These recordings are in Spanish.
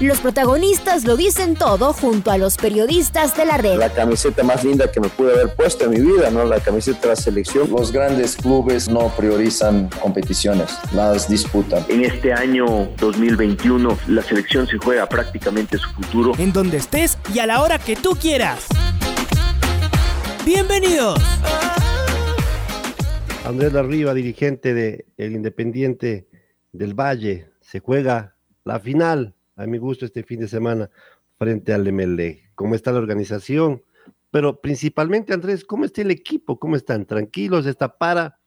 Los protagonistas lo dicen todo junto a los periodistas de la red. La camiseta más linda que me pude haber puesto en mi vida, ¿no? La camiseta de la selección. Los grandes clubes no priorizan competiciones, las disputan. En este año 2021 la selección se juega prácticamente su futuro. En donde estés y a la hora que tú quieras. Bienvenidos. Andrés Arriba, dirigente de el Independiente del Valle, se juega la final a mi gusto este fin de semana frente al MLE. ¿Cómo está la organización? Pero principalmente, Andrés, ¿cómo está el equipo? ¿Cómo están? ¿Tranquilos? ¿Está para?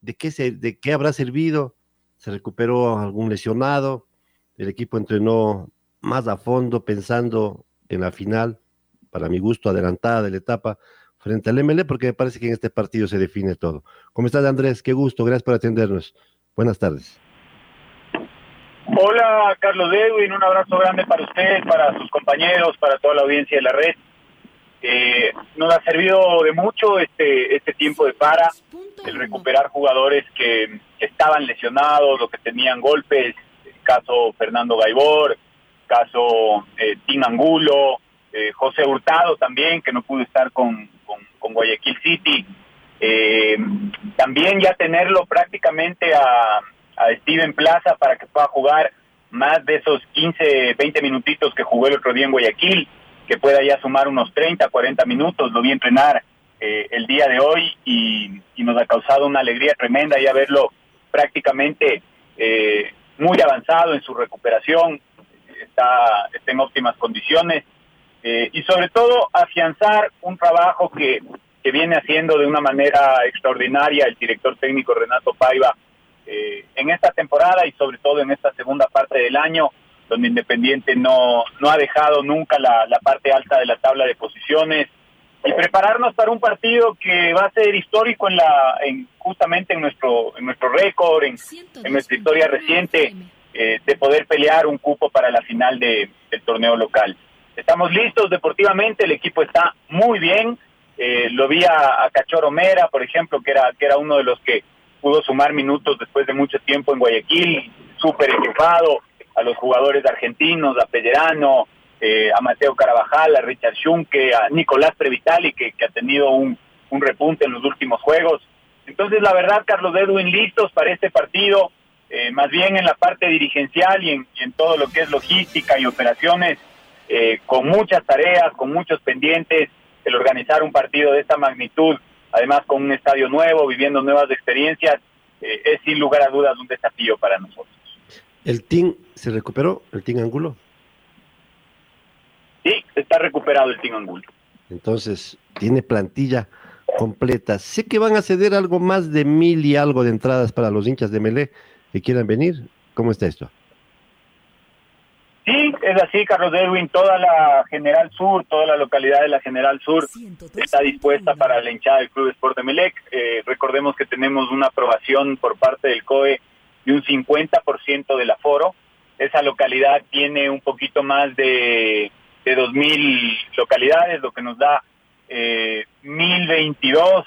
¿De qué, se, ¿De qué habrá servido? ¿Se recuperó algún lesionado? El equipo entrenó más a fondo pensando en la final, para mi gusto, adelantada de la etapa frente al MLE, porque me parece que en este partido se define todo. ¿Cómo estás, Andrés? Qué gusto, gracias por atendernos. Buenas tardes. Hola, Carlos Edwin, un abrazo grande para usted, para sus compañeros, para toda la audiencia de la red. Eh, nos ha servido de mucho este este tiempo de para, el recuperar jugadores que, estaban lesionados o que tenían golpes, caso Fernando Gaibor, caso eh, Tim Angulo, eh, José Hurtado también, que no pudo estar con, con Guayaquil City. Eh, también ya tenerlo prácticamente a a Steven Plaza para que pueda jugar más de esos 15, 20 minutitos que jugó el otro día en Guayaquil, que pueda ya sumar unos 30, 40 minutos. Lo vi entrenar eh, el día de hoy y, nos ha causado una alegría tremenda ya verlo prácticamente eh, muy avanzado en su recuperación, está, está en óptimas condiciones eh, y sobre todo afianzar un trabajo que, que viene haciendo de una manera extraordinaria el director técnico Renato Paiva eh, en esta temporada y sobre todo en esta segunda parte del año, donde Independiente no, no ha dejado nunca la, parte alta de la tabla de posiciones. Y prepararnos para un partido que va a ser histórico en la en, justamente en nuestro en nuestro récord en, nuestra historia reciente eh, de poder pelear un cupo para la final de, del torneo local. Estamos listos deportivamente el equipo está muy bien. Eh, lo vi a, a Cachorro Mera por ejemplo que era que era uno de los que pudo sumar minutos después de mucho tiempo en Guayaquil, súper equipado, a los jugadores argentinos, a Pellerano, eh, a Mateo Carabajal, a Richard Schunke, a Nicolás Previtali, que, que ha tenido un, un, repunte en los últimos juegos. Entonces, la verdad, Carlos Edwin, listos para este partido, eh, más bien en la parte dirigencial y en, en, todo lo que es logística y operaciones, eh, con muchas tareas, con muchos pendientes, el organizar un partido de esta magnitud además con un estadio nuevo, viviendo nuevas experiencias, eh, es sin lugar a dudas un desafío para nosotros. ¿El team se recuperó, el team Angulo? Sí, está recuperado el team Angulo. Entonces, tiene plantilla completa. Sé que van a ceder algo más de mil y algo de entradas para los hinchas de Melé que quieran venir. ¿Cómo está esto? Sí, es así, Carlos Edwin. Toda la General Sur, toda la localidad de la General Sur está dispuesta para la hinchada del Club Sport Melec. Eh, recordemos que tenemos una aprobación por parte del COE de un 50% del aforo. Esa localidad tiene un poquito más de, de 2.000 localidades, lo que nos da eh, 1.022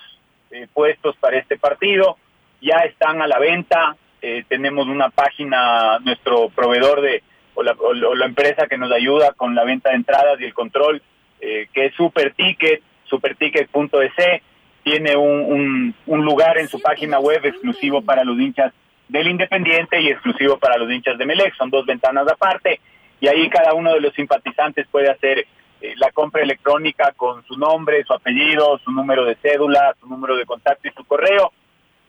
eh, puestos para este partido. Ya están a la venta. Eh, tenemos una página, nuestro proveedor de o la, empresa que nos ayuda con la venta de entradas y el control, eh, que es Superticket, superticket.es, tiene un, un, lugar en su página web exclusivo para los hinchas del Independiente y exclusivo para los hinchas de Melec, son dos ventanas aparte, y ahí cada uno de los simpatizantes puede hacer eh, la compra electrónica con su nombre, su apellido, su número de cédula, su número de contacto y su correo,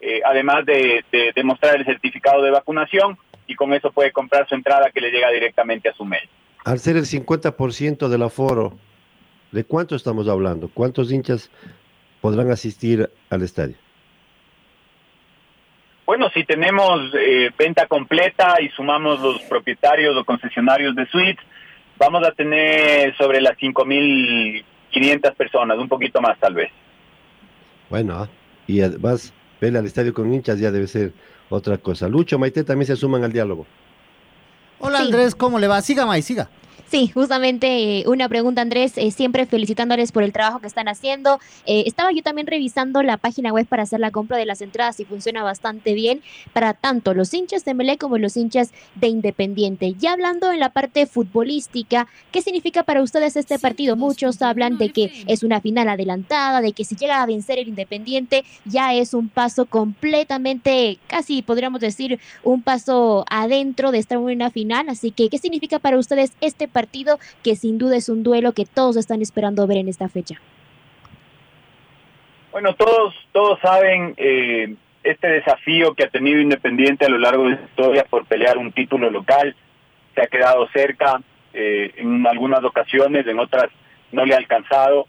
eh, además de, de, de mostrar el certificado de vacunación y con eso puede comprar su entrada que le llega directamente a su mail. Al ser el 50% del aforo, ¿de cuánto estamos hablando? ¿Cuántos hinchas podrán asistir al estadio? Bueno, si tenemos eh, venta completa y sumamos los propietarios o concesionarios de suites, vamos a tener sobre las 5.500 personas, un poquito más tal vez. Bueno, ¿ah? y además, verle al estadio con hinchas ya debe ser otra cosa. Lucho, Maite también se suman al diálogo. Hola Andrés, ¿cómo le va? Siga, May, siga. Sí, justamente eh, una pregunta, Andrés, eh, siempre felicitándoles por el trabajo que están haciendo. Eh, estaba yo también revisando la página web para hacer la compra de las entradas y funciona bastante bien para tanto los hinchas de Melé como los hinchas de Independiente. Ya hablando en la parte futbolística, ¿qué significa para ustedes este partido? Muchos hablan de que es una final adelantada, de que si llega a vencer el Independiente ya es un paso completamente, casi podríamos decir, un paso adentro de estar en una final. Así que, ¿qué significa para ustedes este partido? partido que sin duda es un duelo que todos están esperando ver en esta fecha. Bueno, todos, todos saben eh, este desafío que ha tenido Independiente a lo largo de su historia por pelear un título local. Se ha quedado cerca eh, en algunas ocasiones, en otras no le ha alcanzado.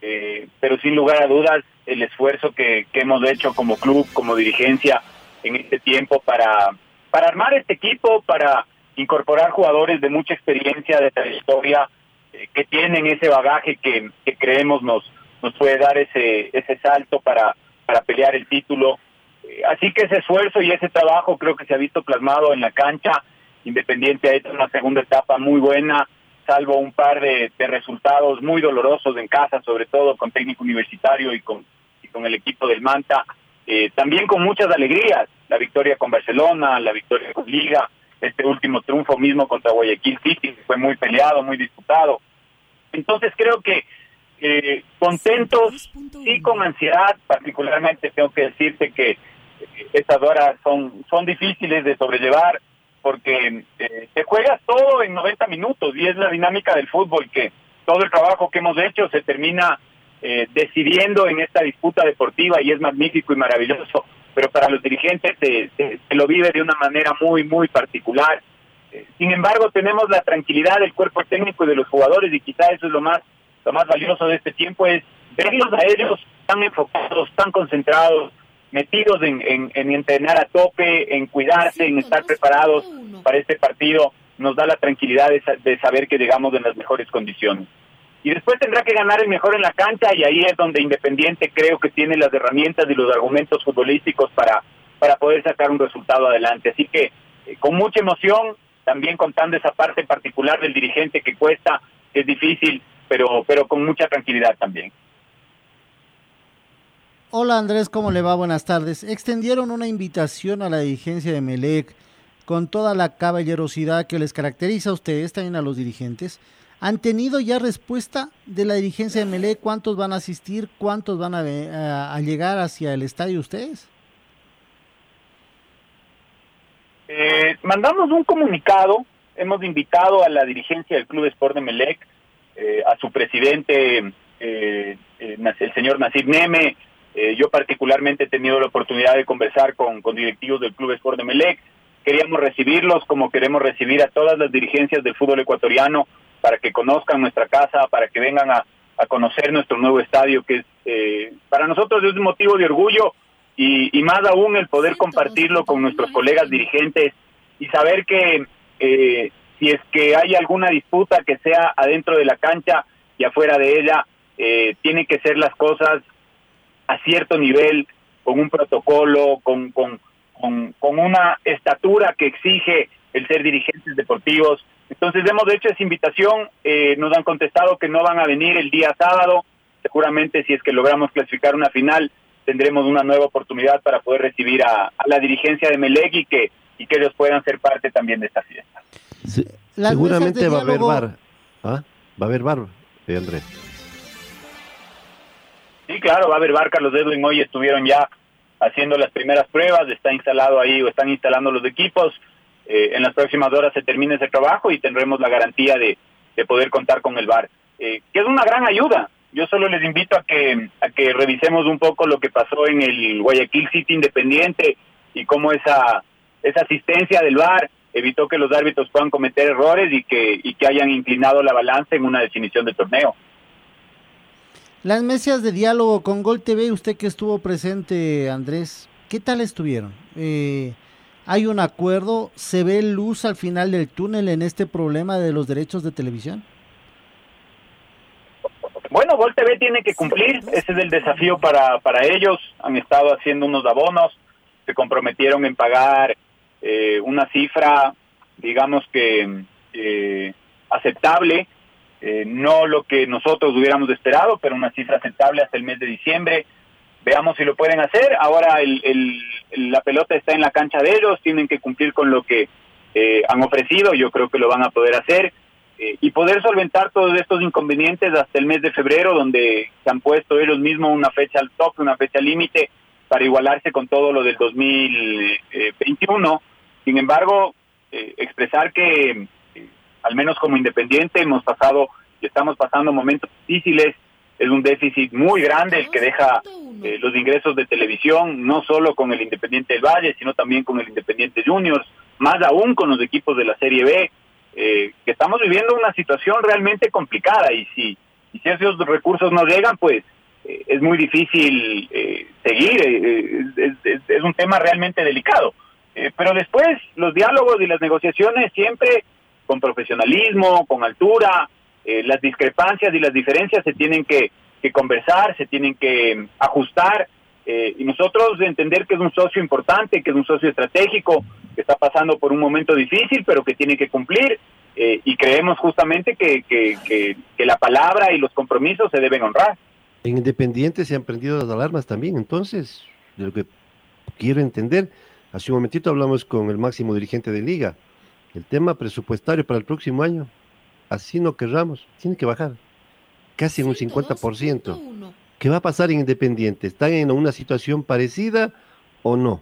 Eh, pero sin lugar a dudas, el esfuerzo que, que hemos hecho como club, como dirigencia en este tiempo para, para armar este equipo, para incorporar jugadores de mucha experiencia, de trayectoria, eh, que tienen ese bagaje que, creemos nos, nos puede dar ese, ese salto para, para pelear el título. Eh, así que ese esfuerzo y ese trabajo creo que se ha visto plasmado en la cancha. Independiente ha hecho una segunda etapa muy buena, salvo un par de, resultados muy dolorosos en casa, sobre todo con técnico universitario y con, y con el equipo del Manta. Eh, también con muchas alegrías, la victoria con Barcelona, la victoria con Liga, este último triunfo mismo contra Guayaquil City, fue muy peleado, muy disputado. Entonces creo que eh, contentos, y con ansiedad, particularmente tengo que decirte que eh, estas horas son, son difíciles de sobrellevar porque eh, te juegas todo en 90 minutos y es la dinámica del fútbol que todo el trabajo que hemos hecho se termina eh, decidiendo en esta disputa deportiva y es magnífico y maravilloso pero para los dirigentes se, lo vive de una manera muy, muy particular. Eh, sin embargo, tenemos la tranquilidad del cuerpo técnico y de los jugadores y quizá eso es lo más, lo más valioso de este tiempo, es verlos a ellos tan enfocados, tan concentrados, metidos en, en, entrenar a tope, en cuidarse, en estar preparados para este partido, nos da la tranquilidad de, de saber que llegamos en las mejores condiciones y después tendrá que ganar el mejor en la cancha y ahí es donde Independiente creo que tiene las herramientas y los argumentos futbolísticos para, para poder sacar un resultado adelante. Así que eh, con mucha emoción, también contando esa parte particular del dirigente que cuesta, que es difícil, pero, pero con mucha tranquilidad también. Hola Andrés, ¿cómo le va? Buenas tardes. Extendieron una invitación a la dirigencia de Melec con toda la caballerosidad que les caracteriza a ustedes, también a los dirigentes ¿Han tenido ya respuesta de la dirigencia de Melé? ¿Cuántos van a asistir? ¿Cuántos van a, llegar hacia el estadio ustedes? Eh, mandamos un comunicado, hemos invitado a la dirigencia del Club Sport de Melec, eh, a su presidente, eh, el señor Nasir Neme, yo particularmente he tenido la oportunidad de conversar con, con directivos del Club Sport de Melec, queríamos recibirlos como queremos recibir a todas las dirigencias del fútbol ecuatoriano para que conozcan nuestra casa, para que vengan a, conocer nuestro nuevo estadio, que es, eh, para nosotros es un motivo de orgullo y, más aún el poder compartirlo con nuestros colegas dirigentes y saber que eh, si es que hay alguna disputa que sea adentro de la cancha y afuera de ella, eh, tienen que ser las cosas a cierto nivel, con un protocolo, con, con, con, con una estatura que exige el ser dirigentes deportivos entonces hemos hecho esa invitación, eh, nos han contestado que no van a venir el día sábado, seguramente si es que logramos clasificar una final tendremos una nueva oportunidad para poder recibir a, la dirigencia de Meleg y que, y que ellos puedan ser parte también de esta fiesta. seguramente va a haber bar, ¿Ah? va a haber bar, eh, Andrés. Sí, claro, va a haber bar, Carlos Edwin hoy estuvieron ya haciendo las primeras pruebas, está instalado ahí o están instalando los equipos, eh, en las próximas horas se termine ese trabajo y tendremos la garantía de, poder contar con el VAR, eh, que es una gran ayuda. Yo solo les invito a que, a que revisemos un poco lo que pasó en el Guayaquil City Independiente y cómo esa, esa asistencia del VAR evitó que los árbitros puedan cometer errores y que, y que hayan inclinado la balanza en una definición de torneo. Las mesas de diálogo con Gol TV, usted que estuvo presente, Andrés, ¿qué tal estuvieron? Eh, ¿Hay un acuerdo? ¿Se ve luz al final del túnel en este problema de los derechos de televisión? bueno, Gol TV tiene que cumplir, ese es el desafío para, para ellos. Han estado haciendo unos abonos, se comprometieron en pagar eh, una cifra, digamos que eh, aceptable, eh, no lo que nosotros hubiéramos esperado, pero una cifra aceptable hasta el mes de diciembre. Veamos si lo pueden hacer. Ahora el, el, la pelota está en la cancha de ellos, tienen que cumplir con lo que eh, han ofrecido, yo creo que lo van a poder hacer. Eh, y poder solventar todos estos inconvenientes hasta el mes de febrero, donde se han puesto ellos mismos una fecha al tope, una fecha límite, para igualarse con todo lo del 2021. Sin embargo, expresar que al menos como independiente, hemos pasado y estamos pasando momentos difíciles. Es un déficit muy grande el que deja eh, los ingresos de televisión, no solo con el Independiente del Valle, sino también con el Independiente Juniors, más aún con los equipos de la Serie B, eh, que estamos viviendo una situación realmente complicada y si, y si esos recursos no llegan, pues eh, es muy difícil seguir, es, es, un tema realmente delicado. pero después los diálogos y las negociaciones siempre con profesionalismo, con altura, eh, las discrepancias y las diferencias se tienen que, conversar, se tienen que mm, ajustar, eh, y nosotros entender que es un socio importante, que es un socio estratégico, que está pasando por un momento difícil, pero que tiene que cumplir, eh, y creemos justamente que, que, la palabra y los compromisos se deben honrar. En Independiente se han prendido las alarmas también, entonces, de lo que quiero entender, hace un momentito hablamos con el máximo dirigente de liga, el tema presupuestario para el próximo año, así no querramos, tiene que bajar casi en un 50%. ¿Qué va a pasar en Independiente? ¿Están en una situación parecida o no?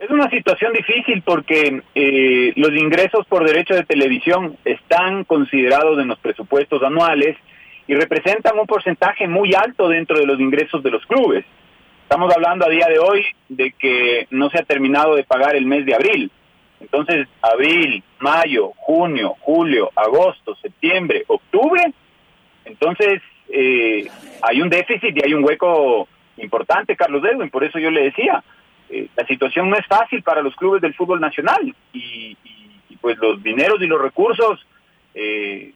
Es una situación difícil porque eh, los ingresos por derecho de televisión están considerados en los presupuestos anuales y representan un porcentaje muy alto dentro de los ingresos de los clubes. Estamos hablando a día de hoy de que no se ha terminado de pagar el mes de abril. Entonces, abril, mayo, junio, julio, agosto, septiembre, octubre, entonces eh, hay un déficit y hay un hueco importante, Carlos Edwin, por eso yo le decía, eh, la situación no es fácil para los clubes del fútbol nacional y, pues los dineros y los recursos eh,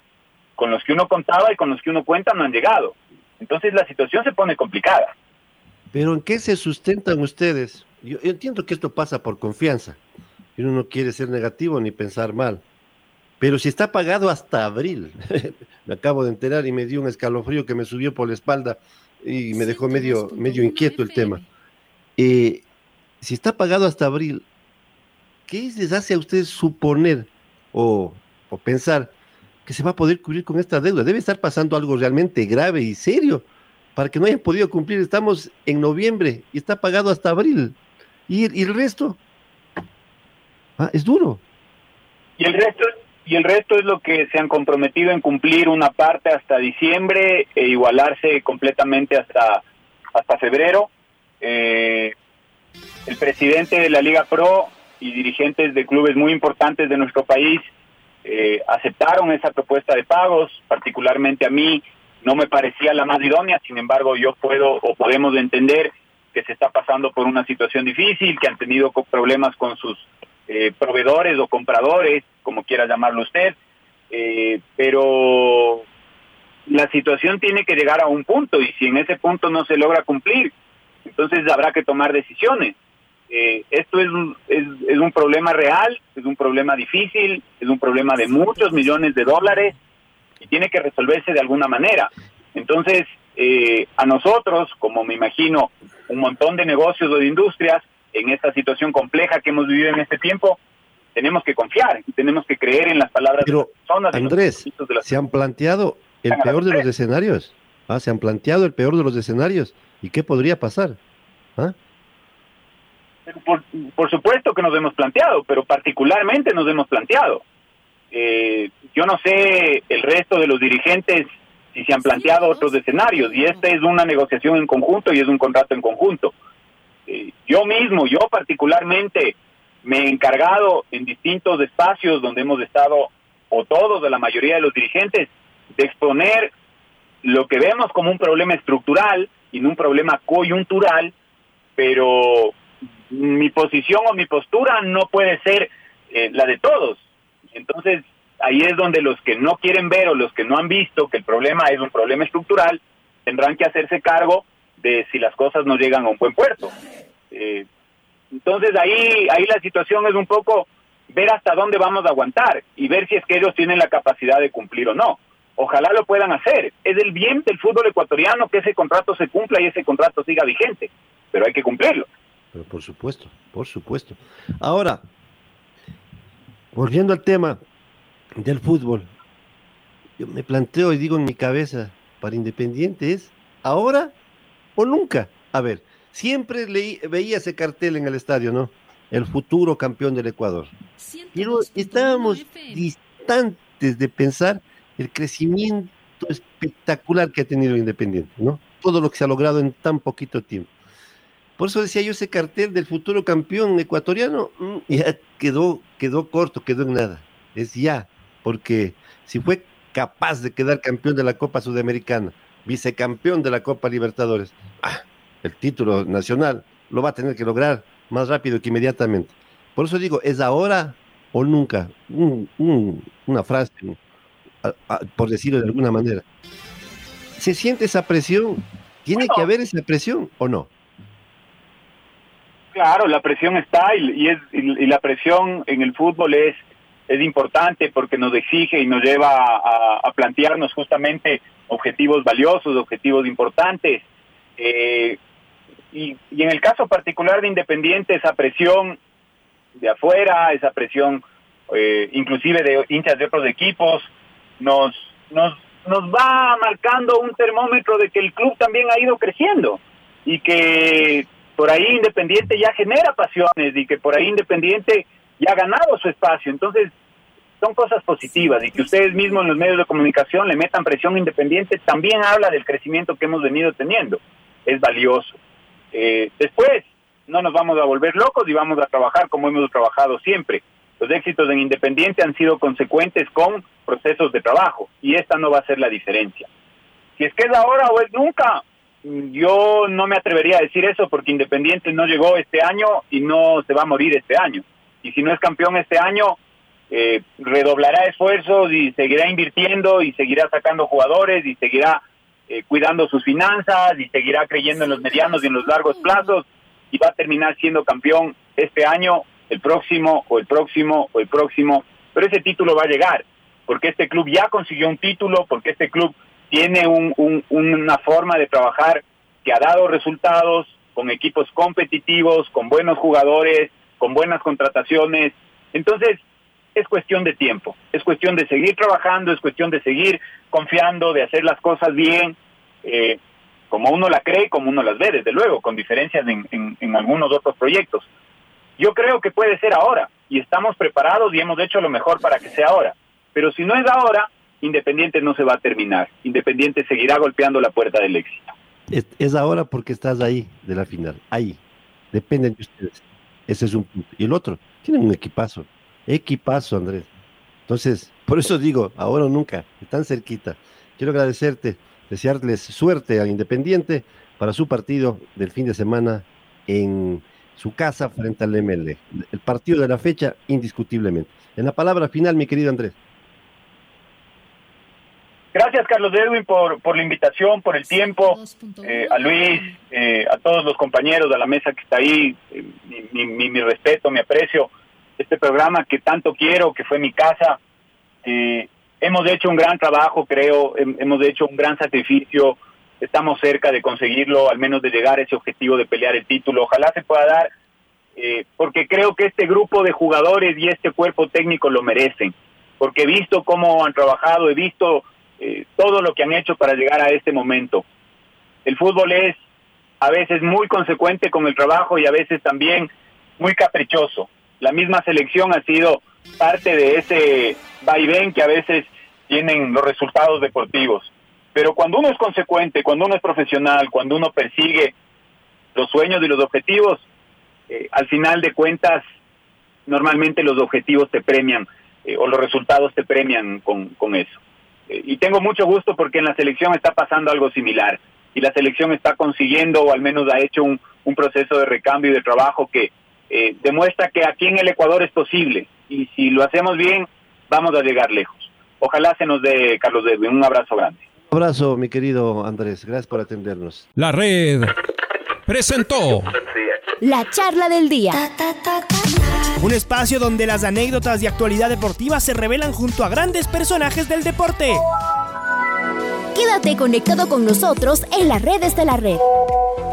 con los que uno contaba y con los que uno cuenta no han llegado. Entonces la situación se pone complicada. Pero ¿en qué se sustentan ustedes? yo entiendo que esto pasa por confianza y uno no quiere ser negativo ni pensar mal. Pero si está pagado hasta abril, me acabo de enterar y me dio un escalofrío que me subió por la espalda y me dejó medio, medio inquieto el tema. Eh, si está pagado hasta abril, ¿qué les hace a ustedes suponer o, o pensar que se va a poder cubrir con esta deuda? Debe estar pasando algo realmente grave y serio para que no hayan podido cumplir. Estamos en noviembre y está pagado hasta abril. ¿Y, y el resto? Ah, es duro. Y el resto y el resto es lo que se han comprometido en cumplir una parte hasta diciembre e igualarse completamente hasta hasta febrero. Eh, el presidente de la Liga Pro y dirigentes de clubes muy importantes de nuestro país eh, aceptaron esa propuesta de pagos, particularmente a mí no me parecía la más idónea, sin embargo yo puedo o podemos entender que se está pasando por una situación difícil, que han tenido problemas con sus eh, proveedores o compradores, como quiera llamarlo usted, eh, pero la situación tiene que llegar a un punto y si en ese punto no se logra cumplir, entonces habrá que tomar decisiones. Eh, esto es un, es, es, un problema real, es un problema difícil, es un problema de muchos millones de dólares y tiene que resolverse de alguna manera. Entonces, a nosotros, como me imagino un montón de negocios o de industrias, en esta situación compleja que hemos vivido en este tiempo, tenemos que confiar y tenemos que creer en las palabras de las personas. Andrés, se han planteado el peor de los escenarios. ¿ah? Se han planteado el peor de los escenarios. ¿Y qué podría pasar? ¿Ah? Por, supuesto que nos hemos planteado, pero particularmente nos hemos planteado. Eh, yo no sé el resto de los dirigentes si se han planteado otros escenarios y esta es una negociación en conjunto y es un contrato en conjunto. Eh, yo mismo, yo particularmente, me he encargado en distintos espacios donde hemos estado, o todos de la mayoría de los dirigentes, de exponer lo que vemos como un problema estructural y no un problema coyuntural, pero mi posición o mi postura no puede ser eh, la de todos. Entonces, ahí es donde los que no quieren ver o los que no han visto que el problema es un problema estructural, tendrán que hacerse cargo de si las cosas no llegan a un buen puerto. Eh, entonces ahí, ahí la situación es un poco ver hasta dónde vamos a aguantar y ver si es que ellos tienen la capacidad de cumplir o no. Ojalá lo puedan hacer. Es el bien del fútbol ecuatoriano que ese contrato se cumpla y ese contrato siga vigente, pero hay que cumplirlo. Pero por supuesto, por supuesto. Ahora, volviendo al tema del fútbol, yo me planteo y digo en mi cabeza, para Independiente es ahora o nunca. A ver, siempre leí, veía ese cartel en el estadio, ¿no? El futuro campeón del Ecuador. Pero estábamos distantes de pensar el crecimiento espectacular que ha tenido Independiente, ¿no? Todo lo que se ha logrado en tan poquito tiempo. Por eso decía yo, ese cartel del futuro campeón ecuatoriano mm, ya quedó, quedó corto, quedó en nada. Es ya, porque si fue capaz de quedar campeón de la Copa Sudamericana, vicecampeón de la Copa Libertadores, ah, el título nacional lo va a tener que lograr más rápido que inmediatamente. Por eso digo, es ahora o nunca. una frase, por decirlo de alguna manera. ¿Se siente esa presión? ¿Tiene que haber esa presión o no? Claro, la presión está y, es, y, la presión en el fútbol es, es importante porque nos exige y nos lleva a, plantearnos justamente objetivos valiosos, objetivos importantes. Eh, y, y, en el caso particular de Independiente, esa presión de afuera, esa presión eh, inclusive de hinchas de otros equipos, nos, nos, nos va marcando un termómetro de que el club también ha ido creciendo y que por ahí Independiente ya genera pasiones y que por ahí Independiente ya ha ganado su espacio. Entonces, son cosas positivas y que ustedes mismos en los medios de comunicación le metan presión Independiente también habla del crecimiento que hemos venido teniendo. Es valioso. Eh, después, no nos vamos a volver locos y vamos a trabajar como hemos trabajado siempre. Los éxitos en Independiente han sido consecuentes con procesos de trabajo y esta no va a ser la diferencia. Si es que es ahora o es nunca, yo no me atrevería a decir eso porque Independiente no llegó este año y no se va a morir este año. Y si no es campeón este año, eh, redoblará esfuerzos y seguirá invirtiendo y seguirá sacando jugadores y seguirá eh, cuidando sus finanzas y seguirá creyendo en los medianos y en los largos plazos y va a terminar siendo campeón este año, el próximo o el próximo o el próximo. Pero ese título va a llegar porque este club ya consiguió un título, porque este club tiene un, una forma de trabajar que ha dado resultados con equipos competitivos, con buenos jugadores, con buenas contrataciones. Entonces, es cuestión de tiempo, es cuestión de seguir trabajando, es cuestión de seguir confiando, de hacer las cosas bien, eh, como uno la cree, como uno las ve, desde luego, con diferencias en, algunos otros proyectos. Yo creo que puede ser ahora y estamos preparados y hemos hecho lo mejor para que sea ahora. Pero si no es ahora, Independiente no se va a terminar. Independiente seguirá golpeando la puerta del éxito. Es, ahora porque estás ahí de la final, ahí. Dependen de ustedes. Ese es un punto. Y el otro, tienen un equipazo. Equipazo, Andrés. Entonces, por eso digo, ahora o nunca, están cerquita. Quiero agradecerte, desearles suerte al Independiente para su partido del fin de semana en su casa frente al ML. El partido de la fecha, indiscutiblemente. En la palabra final, mi querido Andrés. Gracias, Carlos Edwin, por, por la invitación, por el tiempo, eh, a Luis, eh, a todos los compañeros de la mesa que está ahí, eh, mi, mi, mi, respeto, mi aprecio. Este programa que tanto quiero, que fue mi casa. hemos hecho un gran trabajo, creo, hemos hecho un gran sacrificio, estamos cerca de conseguirlo, al menos de llegar a ese objetivo de pelear el título. Ojalá se pueda dar, porque creo que este grupo de jugadores y este cuerpo técnico lo merecen, porque he visto cómo han trabajado, he visto eh, todo lo que han hecho para llegar a este momento. El fútbol es a veces muy consecuente con el trabajo y a veces también muy caprichoso. La misma selección ha sido parte de ese vaivén que a veces tienen los resultados deportivos. Pero cuando uno es consecuente, cuando uno es profesional, cuando uno persigue los sueños y los objetivos, eh, al final de cuentas, normalmente los objetivos te premian eh, o los resultados te premian con, con eso y tengo mucho gusto porque en la selección está pasando algo similar y la selección está consiguiendo o al menos ha hecho un, un proceso de recambio y de trabajo que eh, demuestra que aquí en el Ecuador es posible y si lo hacemos bien vamos a llegar lejos. Ojalá se nos dé, Carlos Debe, un abrazo grande. Un abrazo, mi querido Andrés. Gracias por atendernos. La red presentó La charla del día. Un espacio donde las anécdotas de actualidad deportiva se revelan junto a grandes personajes del deporte. Quédate conectado con nosotros en las redes de la red.